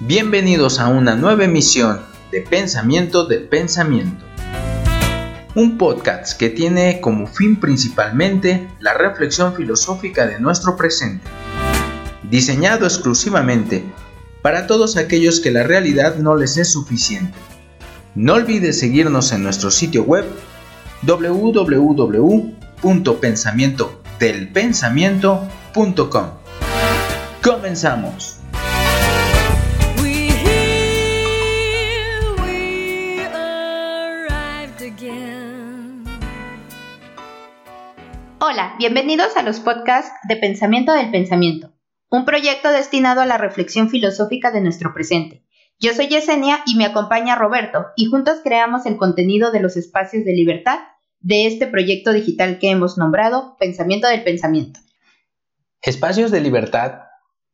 Bienvenidos a una nueva emisión de Pensamiento del Pensamiento. Un podcast que tiene como fin principalmente la reflexión filosófica de nuestro presente, diseñado exclusivamente para todos aquellos que la realidad no les es suficiente. No olvides seguirnos en nuestro sitio web www.pensamientodelpensamiento.com. Comenzamos. Hola, bienvenidos a los podcasts de Pensamiento del Pensamiento, un proyecto destinado a la reflexión filosófica de nuestro presente. Yo soy Yesenia y me acompaña Roberto, y juntos creamos el contenido de los espacios de libertad de este proyecto digital que hemos nombrado Pensamiento del Pensamiento. Espacios de libertad,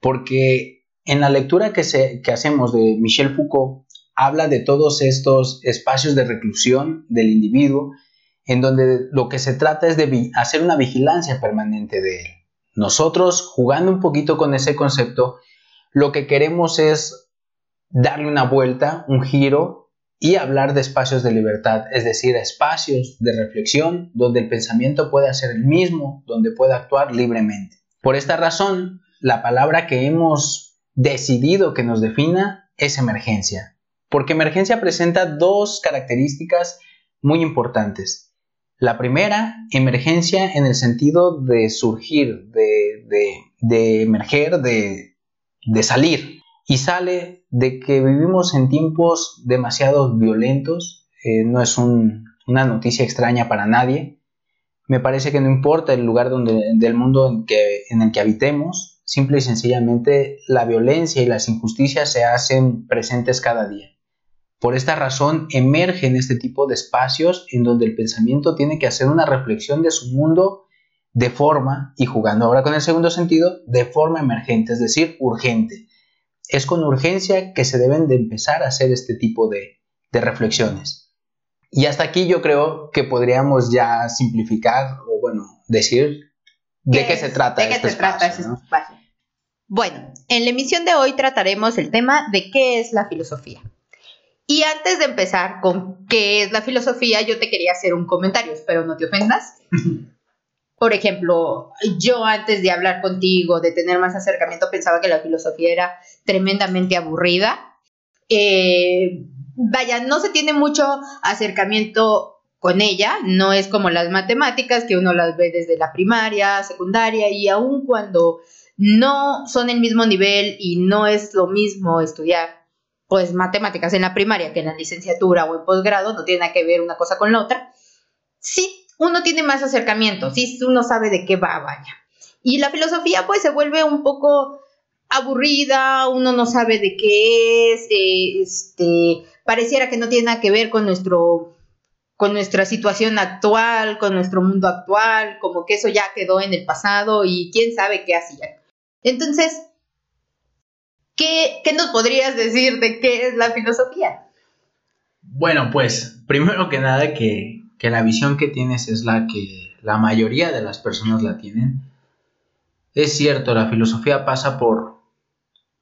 porque en la lectura que, que hacemos de Michel Foucault, habla de todos estos espacios de reclusión del individuo en donde lo que se trata es de hacer una vigilancia permanente de él. Nosotros, jugando un poquito con ese concepto, lo que queremos es darle una vuelta, un giro y hablar de espacios de libertad, es decir, espacios de reflexión donde el pensamiento pueda ser el mismo, donde pueda actuar libremente. Por esta razón, la palabra que hemos decidido que nos defina es emergencia, porque emergencia presenta dos características muy importantes. La primera, emergencia en el sentido de surgir, de, emerger, de, salir. Y sale de que vivimos en tiempos demasiado violentos. Eh, no es una noticia extraña para nadie. Me parece que no importa el lugar donde, del mundo en, que, en el que habitemos, simple y sencillamente la violencia y las injusticias se hacen presentes cada día. Por esta razón emergen este tipo de espacios en donde el pensamiento tiene que hacer una reflexión de su mundo de forma, y jugando ahora con el segundo sentido, de forma emergente, es decir, urgente. Es con urgencia que se deben de empezar a hacer este tipo de, reflexiones. Y hasta aquí yo creo que podríamos ya simplificar o bueno, decir de qué, se trata de qué este se trata ese espacio. Bueno, en la emisión de hoy trataremos el tema de qué es la filosofía. Y antes de empezar con qué es la filosofía, yo te quería hacer un comentario, espero no te ofendas. Por ejemplo, yo antes de hablar contigo, de tener más acercamiento, pensaba que la filosofía era tremendamente aburrida. Eh, vaya, no se tiene mucho acercamiento con ella, no es como las matemáticas que uno las ve desde la primaria, secundaria y aun cuando no son el mismo nivel y no es lo mismo estudiar pues matemáticas en la primaria que en la licenciatura o en posgrado, no tiene nada que ver una cosa con la otra, sí uno tiene más acercamiento, sí uno sabe de qué va, vaya. Y la filosofía pues se vuelve un poco aburrida, uno no sabe de qué es, eh, este, pareciera que no tiene nada que ver con nuestro con nuestra situación actual, con nuestro mundo actual, como que eso ya quedó en el pasado y quién sabe qué hacía. Entonces, ¿Qué, nos podrías decir de qué es la filosofía? Bueno, pues primero que nada que, la visión que tienes es la que la mayoría de las personas la tienen. Es cierto, la filosofía pasa por,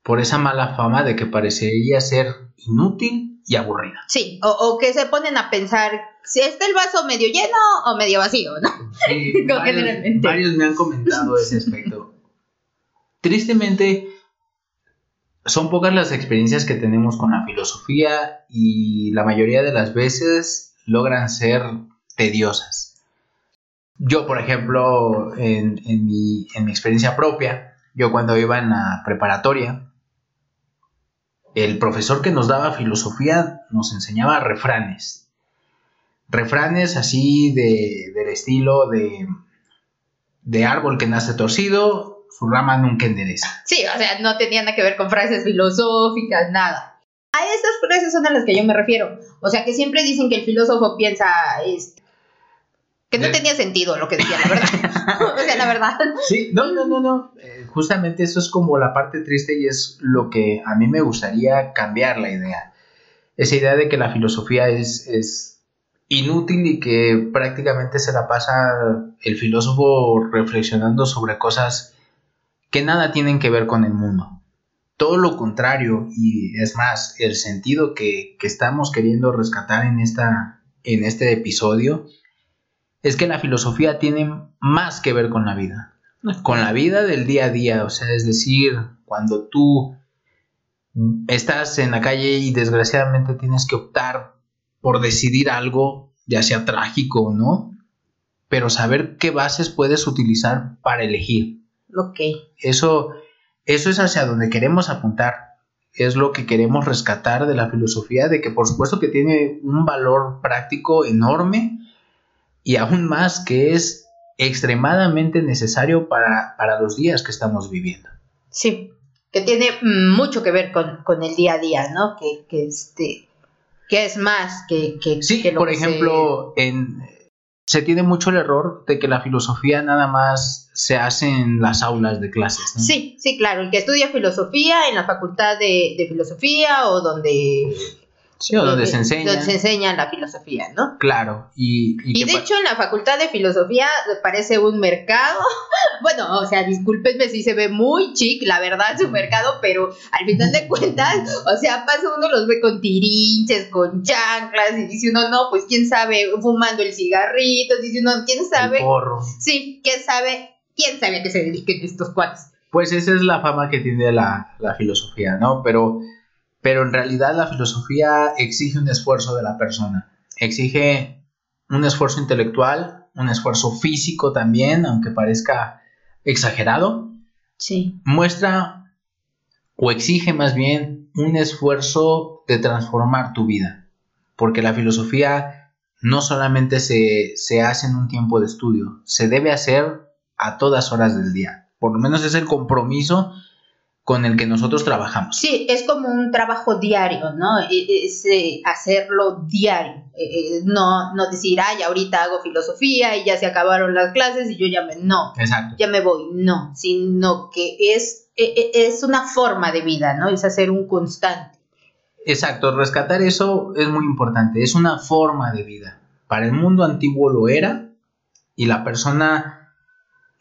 por esa mala fama de que parecería ser inútil y aburrida. Sí, o, que se ponen a pensar si está el vaso medio lleno o medio vacío, ¿no? Sí, varios me han comentado ese aspecto. Tristemente, son pocas las experiencias que tenemos con la filosofía y la mayoría de las veces logran ser tediosas. Yo, por ejemplo, en, mi, experiencia propia, yo cuando iba en la preparatoria, el profesor que nos daba filosofía nos enseñaba refranes. Refranes así de, del estilo de, de árbol que nace torcido, su rama nunca endereza. Sí, o sea, no tenía nada que ver con frases filosóficas, nada. A esas frases son a las que yo me refiero. O sea, que siempre dicen que el filósofo piensa este, que no tenía sentido lo que decía, la verdad. o sea, la verdad. Sí, no, no, no, no. Eh, justamente eso es como la parte triste y es lo que a mí me gustaría cambiar la idea. Esa idea de que la filosofía es, es inútil y que prácticamente se la pasa el filósofo reflexionando sobre cosas que nada tienen que ver con el mundo. todo lo contrario, y es más, el sentido que, que estamos queriendo rescatar en, esta, en este episodio es que la filosofía tiene más que ver con la vida, con la vida del día a día, o sea, es decir, cuando tú estás en la calle y desgraciadamente tienes que optar por decidir algo, ya sea trágico o no, pero saber qué bases puedes utilizar para elegir. Ok. Eso, eso es hacia donde queremos apuntar. Es lo que queremos rescatar de la filosofía, de que por supuesto que tiene un valor práctico enorme y aún más que es extremadamente necesario para, para los días que estamos viviendo. Sí, que tiene mucho que ver con, el día a día, ¿no? Que, que, este, que es más que... que sí, que por ejemplo, en, se tiene mucho el error de que la filosofía nada más se hace en las aulas de clases. Sí, sí, claro. El que estudia filosofía en la facultad de, de filosofía o donde Sí, o donde se enseña. Donde se enseña la filosofía, ¿no? Claro. Y, y, de hecho en la facultad de filosofía parece un mercado. bueno, o sea, discúlpenme si se ve muy chic, la verdad, su mercado, pero al final de cuentas, o sea, pasa uno los ve con tirinches, con chanclas, y dice uno, no, pues quién sabe, fumando el cigarrito, dice uno, quién sabe. El porro. Sí, quién sabe, quién sabe a qué se dediquen estos cuates. Pues esa es la fama que tiene la, la filosofía, ¿no? Pero pero en realidad la filosofía exige un esfuerzo de la persona, exige un esfuerzo intelectual, un esfuerzo físico también, aunque parezca exagerado. Sí. Muestra o exige más bien un esfuerzo de transformar tu vida, porque la filosofía no solamente se, se hace en un tiempo de estudio, se debe hacer a todas horas del día. Por lo menos es el compromiso con el que nosotros trabajamos. Sí, es como un trabajo diario, ¿no? E, es eh, hacerlo diario, eh, eh, no, no decir, ay, ahorita hago filosofía y ya se acabaron las clases y yo ya me, no, Exacto. ya me voy, no, sino que es, es una forma de vida, ¿no? Es hacer un constante. Exacto, rescatar eso es muy importante, es una forma de vida. Para el mundo antiguo lo era y la persona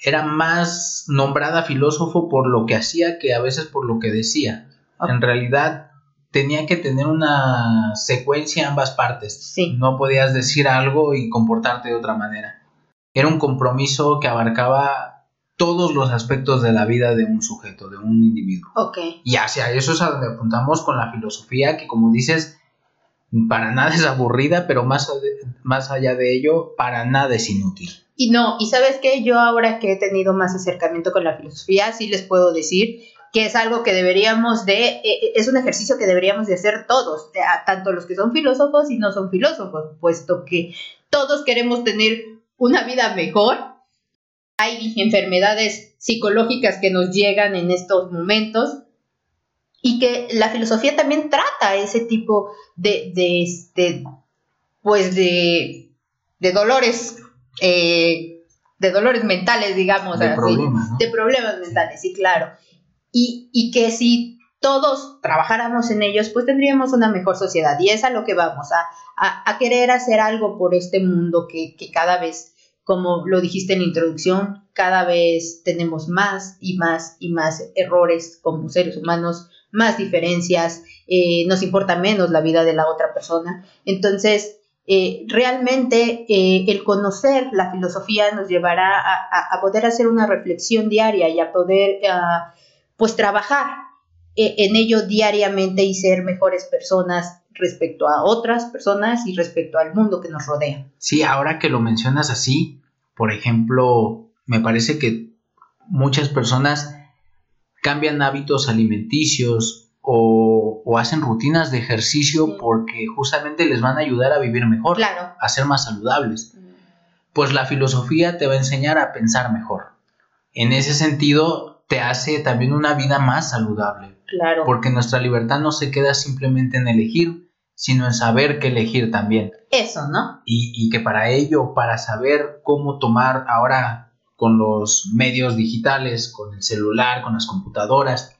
era más nombrada filósofo por lo que hacía que a veces por lo que decía. En realidad tenía que tener una secuencia ambas partes. Sí. No podías decir algo y comportarte de otra manera. Era un compromiso que abarcaba todos los aspectos de la vida de un sujeto, de un individuo. Okay. Y hacia eso es a donde apuntamos con la filosofía, que como dices, para nada es aburrida, pero más, más allá de ello, para nada es inútil. Y no, y sabes que yo ahora que he tenido más acercamiento con la filosofía, sí les puedo decir que es algo que deberíamos de, eh, eh, es un ejercicio que deberíamos de hacer todos, tanto los que son filósofos y no son filósofos, puesto que todos queremos tener una vida mejor. Hay enfermedades psicológicas que nos llegan en estos momentos y que la filosofía también trata ese tipo de, de este, pues de, de dolores eh, de dolores mentales, digamos, de, problemas, de problemas mentales, sí, claro. Y, y, que si todos trabajáramos en ellos, pues tendríamos una mejor sociedad. Y es a lo que vamos, a, a, querer hacer algo por este mundo que, que, cada vez, como lo dijiste en la introducción, cada vez tenemos más y más y más errores como seres humanos, más diferencias, eh, nos importa menos la vida de la otra persona. Entonces, eh, realmente eh, el conocer la filosofía nos llevará a, poder hacer una reflexión diaria y a poder ah, pues trabajar eh, en ello diariamente y ser mejores personas respecto a otras personas y respecto al mundo que nos rodea. Sí, ahora que lo mencionas así, por ejemplo, me parece que muchas personas cambian hábitos alimenticios o, hacen rutinas de ejercicio porque justamente les van a ayudar a vivir mejor, a ser más saludables. Mm. Pues la filosofía te va a enseñar a pensar mejor. En ese sentido, te hace también una vida más saludable. Claro. Porque nuestra libertad no se queda simplemente en elegir, sino en saber qué elegir también. Eso, ¿no? Y, y que para ello, para saber cómo tomar ahora con los medios digitales, con el celular, con las computadoras,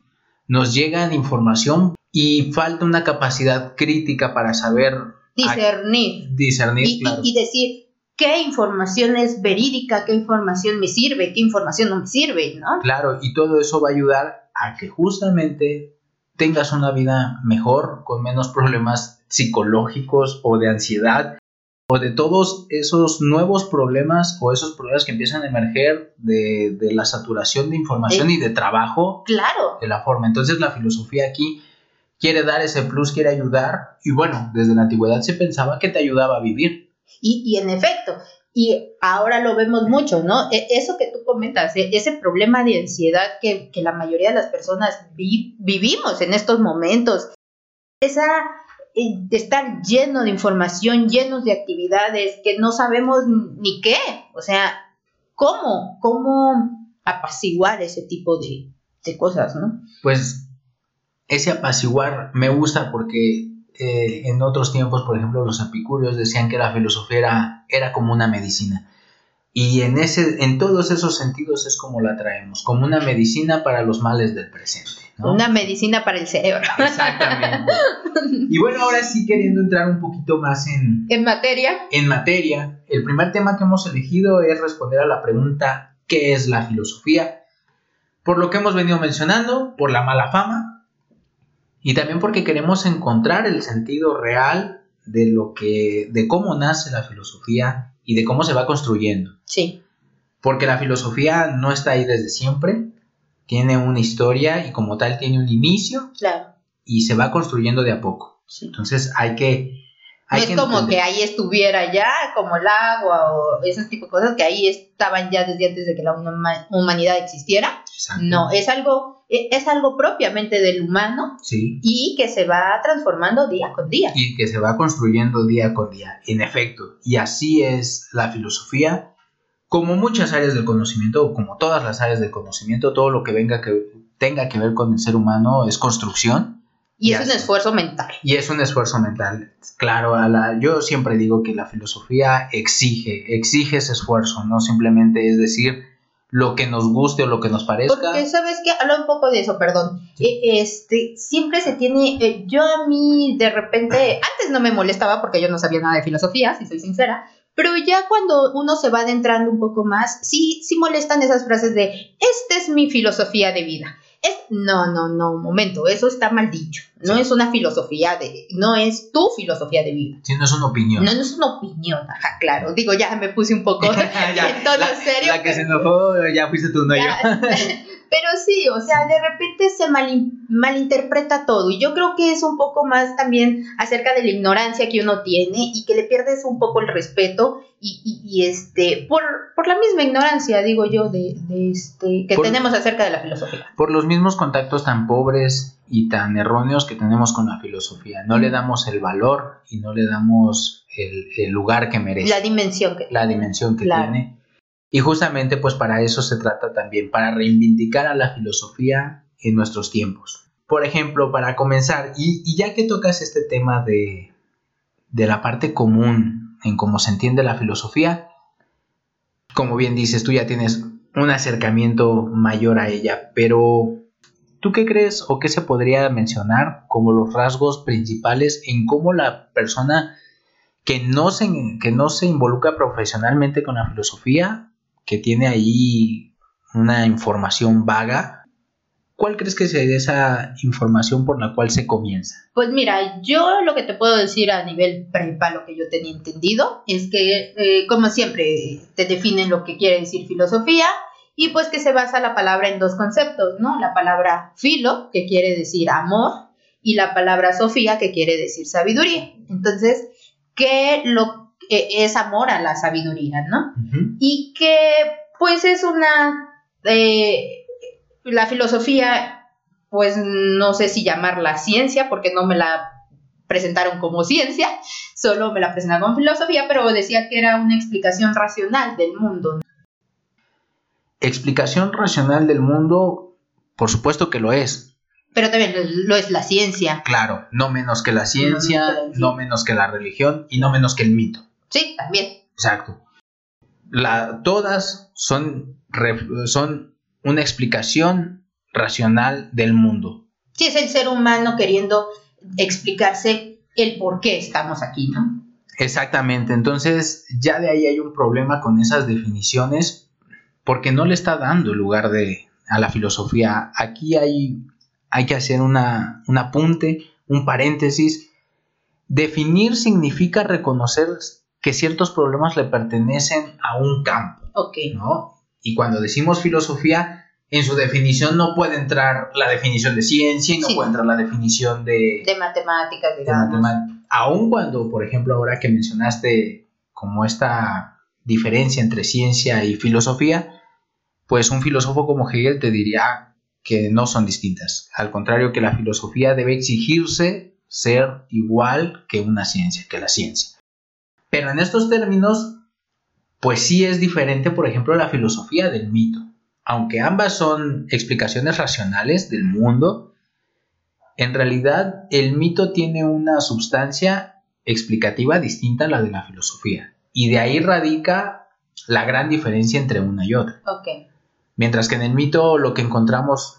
nos llegan información y falta una capacidad crítica para saber discernir, discernir y, y, decir qué información es verídica, qué información me sirve, qué información no me sirve, ¿no? Claro, y todo eso va a ayudar a que justamente tengas una vida mejor, con menos problemas psicológicos o de ansiedad o de todos esos nuevos problemas o esos problemas que empiezan a emerger de, la saturación de información y de trabajo. Claro. De la forma. Entonces la filosofía aquí quiere dar ese plus, quiere ayudar y bueno, desde la antigüedad se pensaba que te ayudaba a vivir. Y, y en efecto, y ahora lo vemos mucho, ¿no? E, eso que tú comentas, e, ese problema de ansiedad que, la mayoría de las personas vivimos en estos momentos, esa estar lleno de información, llenos de actividades que no sabemos ni qué, o sea, ¿cómo? ¿Cómo apaciguar ese tipo de, de cosas, ¿no? Pues ese apaciguar me gusta porque eh, en otros tiempos, por ejemplo, los epicúreos decían que la filosofía era, como una medicina. Y en, ese, en todos esos sentidos es como la traemos, como una medicina para los males del presente. Una medicina para el cerebro. Exactamente. Y bueno, ahora sí queriendo entrar un poquito más en... En materia. En materia. El primer tema que hemos elegido es responder a la pregunta ¿qué es la filosofía? Por lo que hemos venido mencionando, por la mala fama, y también porque queremos encontrar el sentido real de lo que, de cómo nace la filosofía y de cómo se va construyendo. Sí. Porque la filosofía no está ahí desde siempre, tiene una historia y como tal tiene un inicio. Claro. Y se va construyendo de a poco. Entonces hay que no es como que ahí estuviera ya, como el agua o ese tipo de cosas que ahí estaban ya desde antes de que la humanidad existiera. No, es algo, e, es algo propiamente del humano y que se va transformando día con día. Y que se va construyendo día con día, en efecto. Y así es la filosofía, como muchas áreas del conocimiento, o como todas las áreas del conocimiento, todo lo que venga que tenga que ver con el ser humano es construcción y, es un esfuerzo mental. Y es un esfuerzo mental. Claro, a la, yo siempre digo que la filosofía exige, exige ese esfuerzo, no simplemente es decir lo que nos guste o lo que nos parezca. Porque sabes que habla un poco de eso, perdón. E, este, siempre se tiene, eh, yo a mí de repente, antes no me molestaba porque yo no sabía nada de filosofía, si soy sincera, pero ya cuando uno se va adentrando un poco más, sí, sí molestan esas frases de, esta es mi filosofía de vida. Es, no, no, no, un momento, eso está mal dicho. No es una filosofía de, no es tu filosofía de vida. Sí, no es una opinión. No, no es una opinión, ajá, claro. Digo, ya me puse un poco en tono serio. La que se enojó, ya fuiste tú, no yo. Pero sí, o sea, de repente se malinterpreta todo y yo creo que es un poco más también acerca de la ignorancia que uno tiene y que le pierdes un poco el respeto y, este, por, la misma ignorancia, digo yo, de, este, que tenemos acerca de la filosofía. Por los mismos contactos tan pobres y tan erróneos que tenemos con la filosofía. No le damos el valor y no le damos el, lugar que merece. La dimensión que La dimensión que tiene y justamente pues para eso se trata también, para reivindicar a la filosofía en nuestros tiempos. Por ejemplo, para comenzar, y, ya que tocas este tema de, de la parte común en cómo se entiende la filosofía, como bien dices, tú ya tienes un acercamiento mayor a ella, pero ¿tú qué crees o qué se podría mencionar como los rasgos principales en cómo la persona que no se, que no se involucra profesionalmente con la filosofía que tiene ahí una información vaga, ¿cuál crees que sería esa información por la cual se comienza? Pues mira, yo lo que te puedo decir a nivel prepa, lo que yo tenía entendido, es que, eh, como siempre, te definen lo que quiere decir filosofía y pues que se basa la palabra en dos conceptos, ¿no? La palabra filo, que quiere decir amor, y la palabra sofía, que quiere decir sabiduría. Entonces, ¿qué lo es amor a la sabiduría, ¿no? Y que pues es una, eh, la filosofía, pues no sé si llamarla ciencia, porque no me la presentaron como ciencia, solo me la presentaron como filosofía, pero decía que era una explicación racional del mundo. Explicación racional del mundo, por supuesto que lo es. Pero también lo es la ciencia. Claro, no menos que la ciencia, no menos que la religión y no menos que el mito. Sí, también. Exacto. La, todas son, son una explicación racional del mundo. Sí, es el ser humano queriendo explicarse el por qué estamos aquí, ¿no? Exactamente, entonces ya de ahí hay un problema con esas definiciones porque no le está dando lugar de, a la filosofía. Aquí hay, hay que hacer una, un apunte, un paréntesis. Definir significa reconocer que ciertos problemas le pertenecen a un campo. ¿no? Y cuando decimos filosofía, en su definición no puede entrar la definición de ciencia y no Sí. puede entrar la definición de, De matemáticas, de digamos. matemática. Aun cuando, por ejemplo, ahora que mencionaste como esta diferencia entre ciencia y filosofía, pues un filósofo como Hegel te diría que no son distintas. Al contrario, que la filosofía debe exigirse ser igual que una ciencia, que la ciencia. Pero en estos términos, pues sí es diferente, por ejemplo, la filosofía del mito. Aunque ambas son explicaciones racionales del mundo, en realidad el mito tiene una sustancia explicativa distinta a la de la filosofía. Y de ahí radica la gran diferencia entre una y otra. Ok. Mientras que en el mito lo que encontramos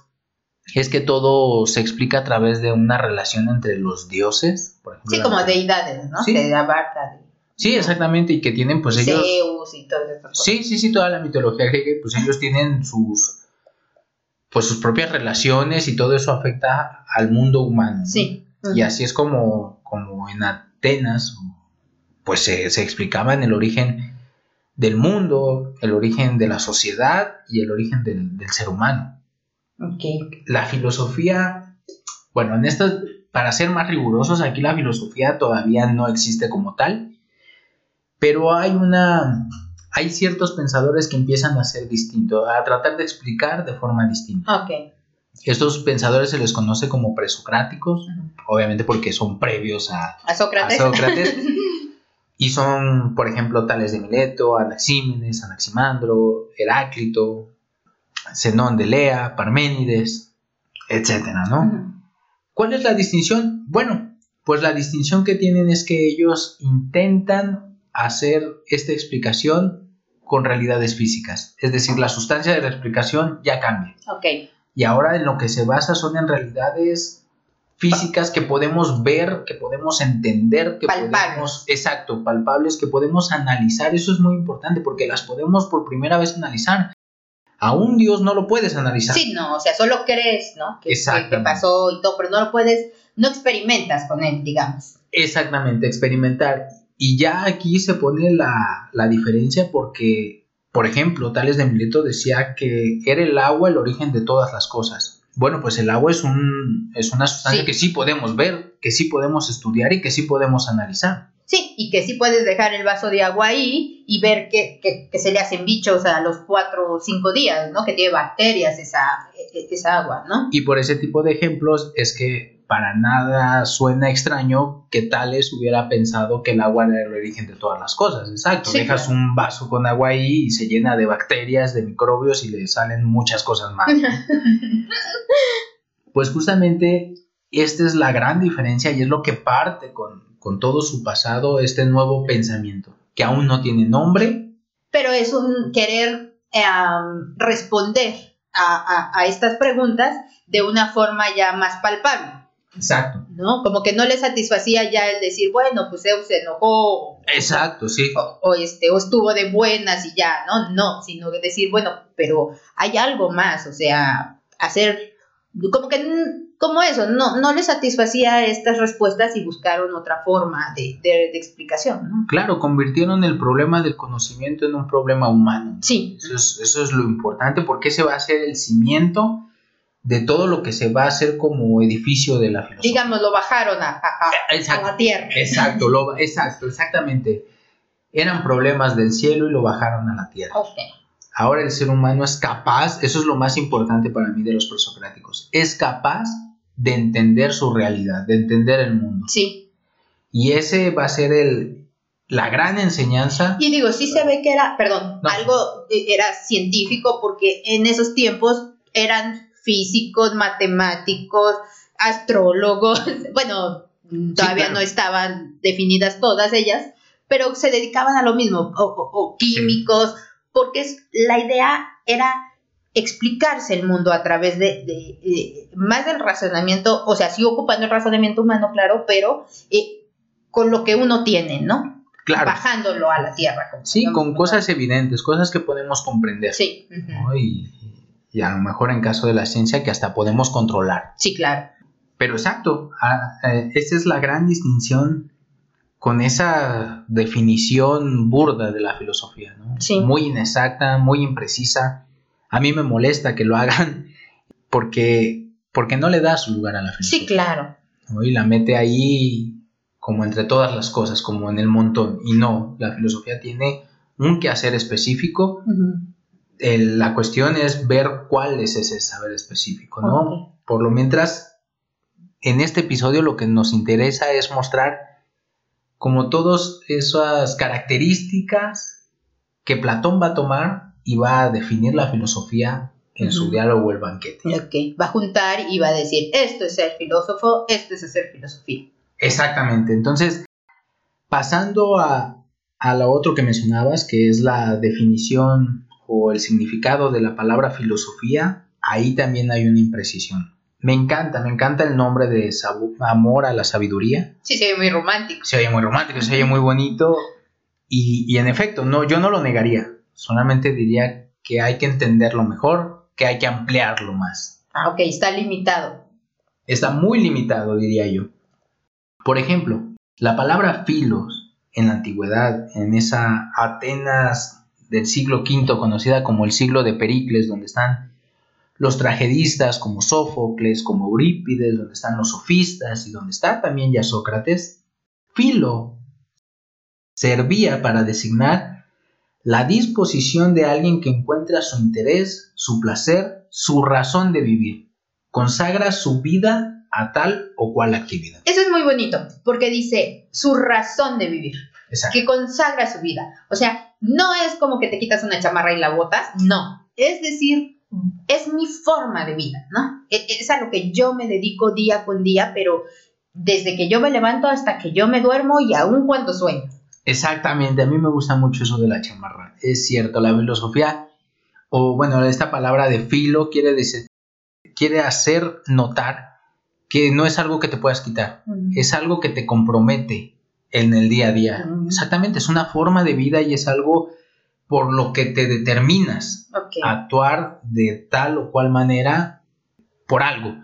es que todo se explica a través de una relación entre los dioses. Por ejemplo, Sí, como deidades, ¿no? Sí. Abarca, de Sí, exactamente, y que tienen pues ellos... Zeus y todas cosas. Sí, sí, sí, toda la mitología griega, pues ellos tienen sus pues sus propias relaciones y todo eso afecta al mundo humano. ¿no? Sí. Y así es como, como en Atenas, pues se, se explicaban el origen del mundo, el origen de la sociedad y el origen del, del ser humano. Ok. La filosofía, bueno, en estas, para ser más rigurosos, aquí la filosofía todavía no existe como tal, pero hay una, hay ciertos pensadores que empiezan a ser distintos, a tratar de explicar de forma distinta. Estos pensadores se les conoce como presocráticos, obviamente porque son previos a, A a Sócrates. Y son, por ejemplo, Tales de Mileto, Anaxímenes, Anaximandro, Heráclito, Zenón de Lea, Parménides, etcétera, ¿no? ¿Cuál es la distinción? Bueno, pues la distinción que tienen es que ellos intentan hacer esta explicación con realidades físicas. Es decir, la sustancia de la explicación ya cambia. Ok. Y ahora en lo que se basa son en realidades físicas que podemos ver, que podemos entender, que Palpables. podemos, exacto, palpables, que podemos analizar. Eso es muy importante porque las podemos por primera vez analizar. A un Dios no lo puedes analizar. Sí, no, o sea, solo crees, ¿no? Que, que pasó y todo, pero no lo puedes, no experimentas con él, digamos. Exactamente, experimentar. Y ya aquí se pone la, la diferencia porque, por ejemplo, Tales de Mileto decía que era el agua el origen de todas las cosas. Bueno, pues el agua es, un, es una sustancia Sí. que sí podemos ver, que sí podemos estudiar y que sí podemos analizar. Sí, y que sí puedes dejar el vaso de agua ahí y ver que, que, que se le hacen bichos a los cuatro o cinco días, ¿no? Que tiene bacterias esa, e- esa agua, ¿no? Y por ese tipo de ejemplos es que para nada suena extraño que Tales hubiera pensado que el agua era el origen de todas las cosas. Exacto, Sí, dejas claro. un vaso con agua ahí y se llena de bacterias, de microbios y le salen muchas cosas más. Pues justamente esta es la gran diferencia y es lo que parte con, con todo su pasado, este nuevo pensamiento, que aún no tiene nombre, Pero es un querer responder a, a- a estas preguntas de una forma ya más palpable, exacto, ¿no? Como que no le satisfacía ya el decir, bueno, pues Zeus se enojó exacto, sí, o, o, este, o estuvo de buenas y ya, ¿no? No, sino de decir, bueno, pero hay algo más, o sea, hacer, como que, como eso, no, no le satisfacía estas respuestas y buscaron otra forma de, de, de explicación, ¿no? claro, convirtieron el problema del conocimiento en un problema humano. Sí, Eso es, eso es lo importante porque ese va a ser el cimiento de todo lo que se va a hacer como edificio de la filosofía. digamos, lo bajaron a, a- a- la tierra. Exacto, lo- exacto, exactamente. Eran problemas del cielo y lo bajaron a la tierra. Ok. Ahora el ser humano es capaz, eso es lo más importante para mí de los presocráticos, es capaz de entender su realidad, de entender el mundo. Sí. Y ese va a ser el, la gran enseñanza. Y digo, sí se ve que era, perdón, No. algo eh, era científico porque en esos tiempos eran físicos, matemáticos, astrólogos, bueno, todavía claro. no estaban definidas todas ellas, pero se dedicaban a lo mismo, o, o- o químicos, porque es- la idea era explicarse el mundo a través de, de, eh, más del razonamiento, o sea, sí ocupando el razonamiento humano, claro, pero eh, con lo que uno tiene, ¿no? Claro, bajándolo a la tierra. como sí, digamos, con ¿no? cosas evidentes, cosas que podemos comprender. Sí. Y, y a lo mejor en caso de la ciencia que hasta podemos controlar. Sí, claro. Pero exacto, ah, eh, esa es la gran distinción con esa definición burda de la filosofía, ¿no? Sí. Muy inexacta, muy imprecisa. A mí me molesta que lo hagan porque, porque no le da su lugar a la filosofía. Sí, claro. ¿no? Y la mete ahí como entre todas las cosas, como en el montón. Y no, la filosofía tiene un quehacer específico. El- la cuestión es ver cuál es ese saber específico, ¿no? Por lo mientras, en este episodio lo que nos interesa es mostrar como todas esas características que Platón va a tomar y va a definir la filosofía en su diálogo El banquete. Ok, va a juntar y va a decir, esto es ser filósofo, esto es hacer filosofía. Exactamente. Entonces, pasando a, a lo otro que mencionabas, que es la definición o el significado de la palabra filosofía, ahí también hay una imprecisión. Me encanta, me encanta el nombre de amor a la sabiduría. Sí, se ve muy romántico. Se oye muy romántico, se oye muy bonito. Y, y en efecto, no, yo no lo negaría. Solamente diría que hay que entenderlo mejor, que hay que ampliarlo más. Ah, ok, está limitado. está muy limitado, diría yo. Por ejemplo, la palabra filos en la antigüedad, en esa Atenas del siglo V, conocida como el siglo de Pericles, donde están los tragedistas como Sófocles, como Eurípides, donde están los sofistas y donde está también ya Sócrates, filo servía para designar la disposición de alguien que encuentra su interés, su placer, su razón de vivir consagra su vida a tal o cual actividad. Eso es muy bonito, porque dice su razón de vivir, Exacto. que consagra su vida. O sea, no es como que te quitas una chamarra y la botas, no. Es decir, es mi forma de vida, ¿no? E- Es a lo que yo me dedico día con día, pero desde que yo me levanto hasta que yo me duermo y aún cuando sueño. Exactamente, a mí me gusta mucho eso de la chamarra. Es cierto, la filosofía, o bueno, esta palabra de filo quiere decir, quiere hacer notar que no es algo que te puedas quitar, es algo que te compromete en el día a día. Exactamente, es una forma de vida y es algo por lo que te determinas a actuar de tal o cual manera por algo.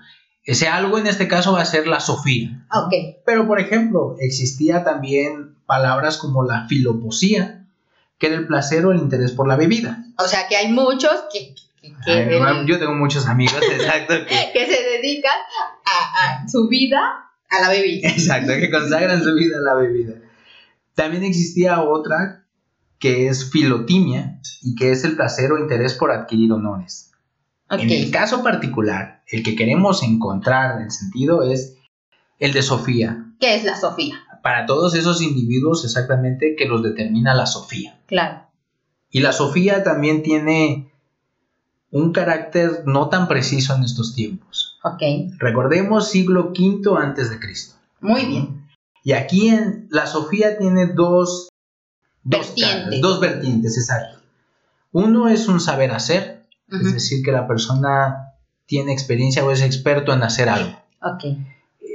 Ese algo en este caso va a ser la Sofía. Ok. Pero, por ejemplo, existía también palabras como la filoposía, que era el placer o el interés por la bebida. O sea que hay muchos que, que- que- Ay, yo tengo muchos amigos, exacto, que, que se dedican a, a su vida a la bebida. exacto, que consagran su vida a la bebida. También existía otra que es filotimia y que es el placer o interés por adquirir honores. En el caso particular, el que queremos encontrar el sentido es el de Sofía. ¿Qué es la Sofía? Para todos esos individuos exactamente que los determina la Sofía. Claro. Y la Sofía también tiene un carácter no tan preciso en estos tiempos. Ok. Recordemos siglo V antes de Cristo. Muy bien. Y aquí en la Sofía tiene dos, dos Vertientes. caras, dos vertientes, exacto. Uno es un saber hacer, es decir, que la persona tiene experiencia o es experto en hacer algo. Ok.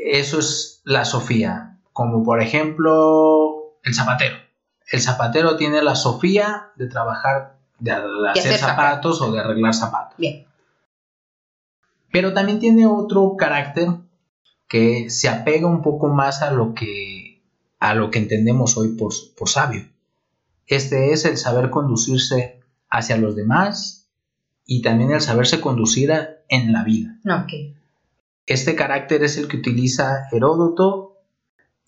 Eso es la Sofía, como por ejemplo el zapatero. El zapatero tiene la Sofía de trabajar, de, de hacer hacer zapatos o de arreglar zapatos. Bien. Pero también tiene otro carácter que se apega un poco más a lo que, a lo que entendemos hoy por, por sabio. Este es el saber conducirse hacia los demás y también el saberse conducir a- en la vida. Este carácter es el que utiliza Heródoto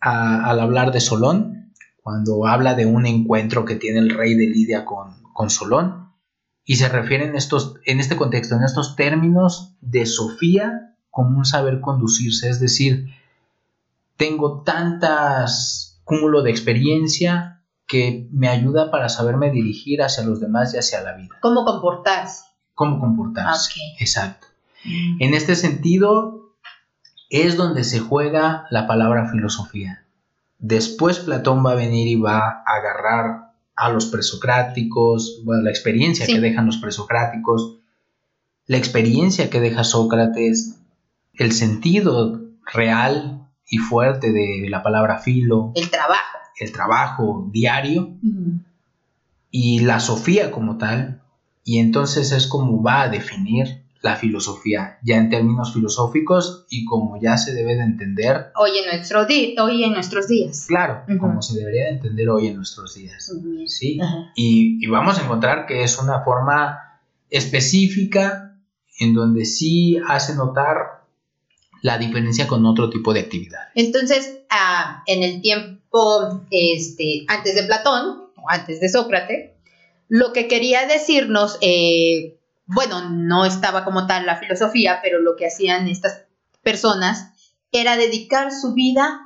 a- al hablar de Solón, cuando habla de un encuentro que tiene el rey de Lidia con, con Solón, y se refiere en, estos, en este contexto, en estos términos de Sofía como un saber conducirse, es decir, tengo tantas cúmulo de experiencia que me ayuda para saberme dirigir hacia los demás y hacia la vida, ¿Cómo comportarse? cómo comportarse. Exacto. En este sentido, es donde se juega la palabra filosofía. Después Platón va a venir y va a agarrar a los presocráticos, bueno, la experiencia Sí. que dejan los presocráticos, la experiencia que deja Sócrates, el sentido real y fuerte de la palabra filo, El trabajo. el trabajo diario y la Sofía como tal, y entonces es como va a definir la filosofía, ya en términos filosóficos y como ya se debe de entender. Hoy en, nuestro hoy en nuestros días. Claro, como se debería de entender hoy en nuestros días. ¿sí? Y, y, vamos a encontrar que es una forma específica en donde sí hace notar la diferencia con otro tipo de actividad. Entonces, ah, en el tiempo este, antes de Platón, o antes de Sócrates, lo que quería decirnos, eh, bueno, no estaba como tal la filosofía, pero lo que hacían estas personas era dedicar su vida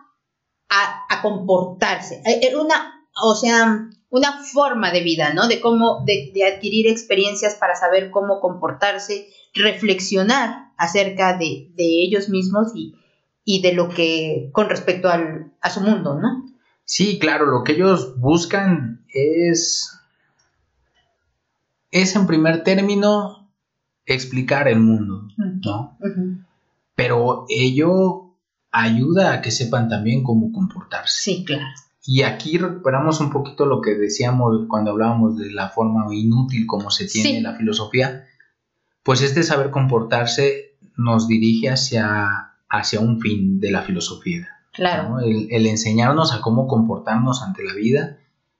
a, comportarse. Eh, era una, o sea, una forma de vida, ¿no? De cómo, de, adquirir experiencias para saber cómo comportarse, reflexionar acerca de, ellos mismos y, y, de lo que, con respecto al, a su mundo, ¿no? Sí, claro, lo que ellos buscan es, es en primer término explicar el mundo, ¿no? Pero ello ayuda a que sepan también cómo comportarse. Sí, claro. Y aquí recuperamos un poquito lo que decíamos cuando hablábamos de la forma inútil como se tiene la filosofía, pues este saber comportarse nos dirige hacia, hacia un fin de la filosofía. Claro. El, enseñarnos a cómo comportarnos ante la vida,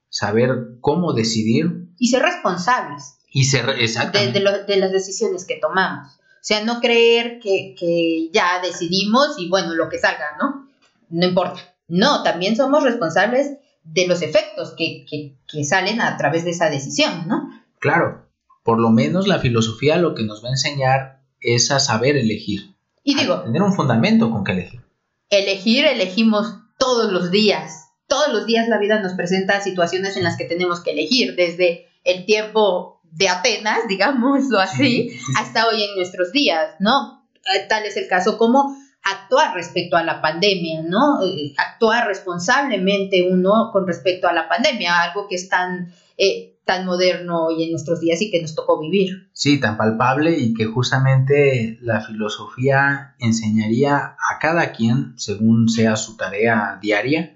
saber cómo decidir. Y ser responsables. Y ser, exactamente. De, de, las decisiones que tomamos. O sea, no creer que, que ya decidimos y bueno, lo que salga, ¿no? No importa. No, también somos responsables de los efectos que, salen a través de esa decisión, ¿no? Claro, por lo menos la filosofía lo que nos va a enseñar es a saber elegir. Y digo, tener un fundamento con que elegir. Elegir, elegimos todos los días. Todos los días la vida nos presenta situaciones en las que tenemos que elegir, desde el tiempo de Atenas, digámoslo así, hasta hoy en nuestros días, ¿no? Eh, tal es el caso como actuar respecto a la pandemia, ¿no? Eh, actuar responsablemente uno con respecto a la pandemia, algo que es tan, eh, tan moderno hoy en nuestros días y que nos tocó vivir. Sí, tan palpable y que justamente la filosofía enseñaría a cada quien, según sea su tarea diaria,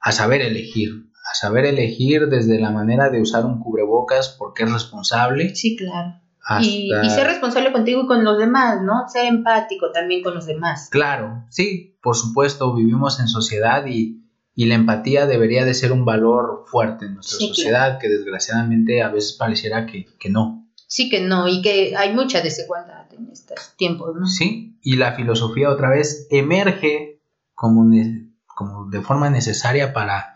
a saber elegir, a saber elegir desde la manera de usar un cubrebocas porque es responsable. Sí, claro y, ser responsable contigo y con los demás, ¿no? Ser empático también con los demás. Claro, sí, por supuesto, vivimos en sociedad y, la empatía debería de ser un valor fuerte en nuestra sociedad, que desgraciadamente a veces pareciera que, no. Sí que no, y que hay mucha desigualdad en estos tiempos, ¿no? Sí, y la filosofía otra vez emerge como, como de forma necesaria para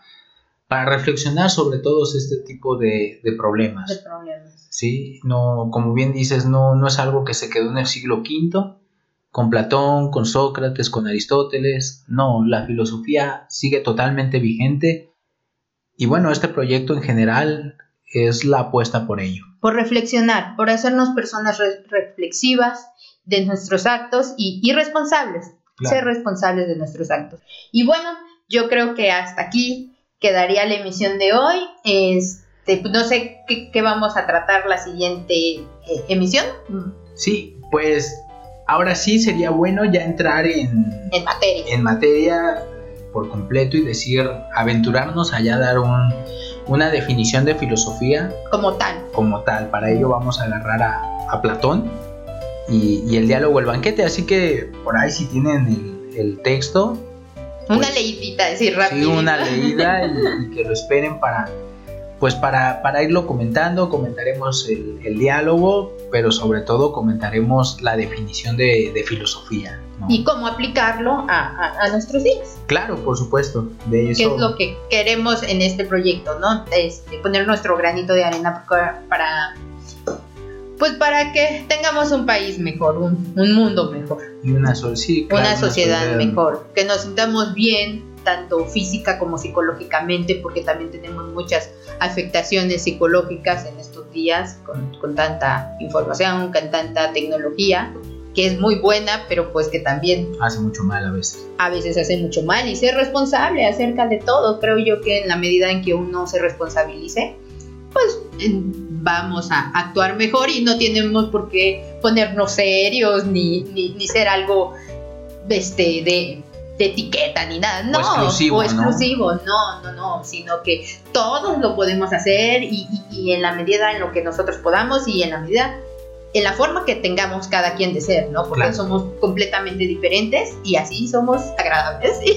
para reflexionar sobre todos este tipo de, problemas. De problemas. Sí, no, como bien dices, no, no es algo que se quedó en el siglo V, con Platón, con Sócrates, con Aristóteles. No, la filosofía sigue totalmente vigente. Y bueno, este proyecto en general es la apuesta por ello. Por reflexionar, por hacernos personas reflexivas de nuestros actos y, responsables. Ser responsables de nuestros actos. Y bueno, yo creo que hasta aquí quedaría la emisión de hoy. Este, pues, no sé qué, vamos a tratar la siguiente eh, emisión. Sí, pues ahora sí sería bueno ya entrar en, en materia. En materia por completo y decir, aventurarnos allá a dar una definición de filosofía. Como tal. Como tal. Para ello vamos a agarrar a, Platón y, el diálogo, el banquete. Así que por ahí si tienen el, el texto, una pues, leidita, decir rápido. Sí, una leída y, que lo esperen para, pues para, para irlo comentando, comentaremos el, diálogo, pero sobre todo comentaremos la definición de, filosofía. Y cómo aplicarlo a, nuestros días. Claro, por supuesto. De eso... ¿Qué es lo que queremos en este proyecto? ¿no? Este, poner nuestro granito de arena para pues para que tengamos un país mejor, un, mundo mejor. Y una, sociedad mejor, que nos sintamos bien, tanto física como psicológicamente, porque también tenemos muchas afectaciones psicológicas en estos días, con, tanta información, con tanta tecnología, que es muy buena, pero pues que también... Hace mucho mal a veces. A veces hace mucho mal y ser responsable acerca de todo, creo yo que en la medida en que uno se responsabilice, pues vamos a actuar mejor y no tenemos por qué ponernos serios ni, ni, ser algo este, de etiqueta ni nada, no, o exclusivo, o exclusivo ¿no? no, no, sino que todos lo podemos hacer y, y, en la medida en lo que nosotros podamos y en la medida en la forma que tengamos cada quien de ser, ¿no? Porque somos completamente diferentes y así somos agradables.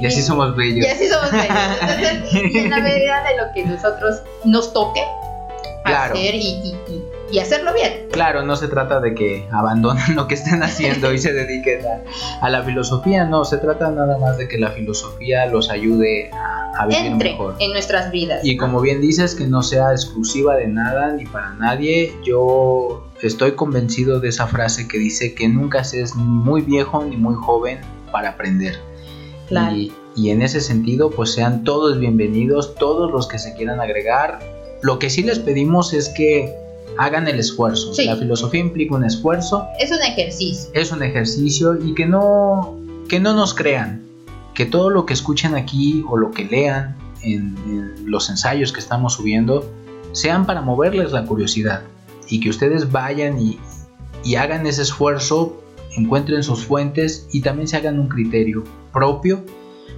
Y, así somos bellos. Y así somos bellos. Entonces, en la medida de lo que nosotros nos toque hacer y, y, hacerlo bien. Claro, no se trata de que abandonen lo que estén haciendo y se dediquen a, la filosofía, no, se trata nada más de que la filosofía los ayude a, vivir Entre mejor. en nuestras vidas. Y como bien dices, que no sea exclusiva de nada ni para nadie, yo estoy convencido de esa frase que dice que nunca se es ni muy viejo ni muy joven para aprender. Y, y, en ese sentido, pues sean todos bienvenidos, todos los que se quieran agregar. Lo que sí les pedimos es que hagan el esfuerzo. La filosofía implica un esfuerzo. Es un ejercicio. Es un ejercicio y que no, que no nos crean. Que todo lo que escuchen aquí o lo que lean en, en los ensayos que estamos subiendo sean para moverles la curiosidad y que ustedes vayan y, hagan ese esfuerzo, encuentren sus fuentes y también se hagan un criterio propio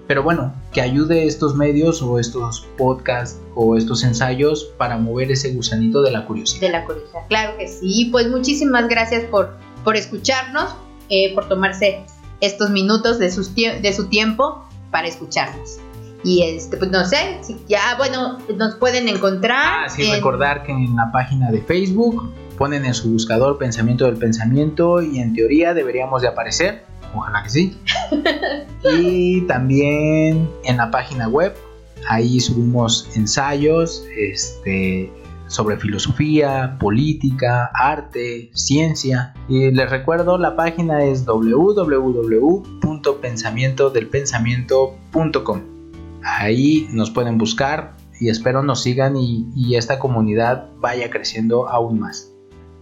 pero bueno, que ayude estos medios o estos podcasts o estos ensayos para mover ese gusanito de la curiosidad. De la curiosidad, claro que sí. Pues muchísimas gracias por, por escucharnos, eh, por tomarse estos minutos de, sus de su tiempo para escucharnos. Y este, pues no sé, si ya, bueno, nos pueden encontrar. Ah, sí, recordar que en la página de Facebook ponen en su buscador Pensamiento del Pensamiento y en teoría deberíamos de aparecer. Ojalá que sí. y también en la página web, ahí subimos ensayos este, sobre filosofía, política, arte, ciencia. Y les recuerdo, la página es www.pensamientodelpensamiento.com. Ahí nos pueden buscar y espero nos sigan y, esta comunidad vaya creciendo aún más.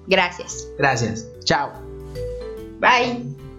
Gracias. Gracias. Chao. Bye.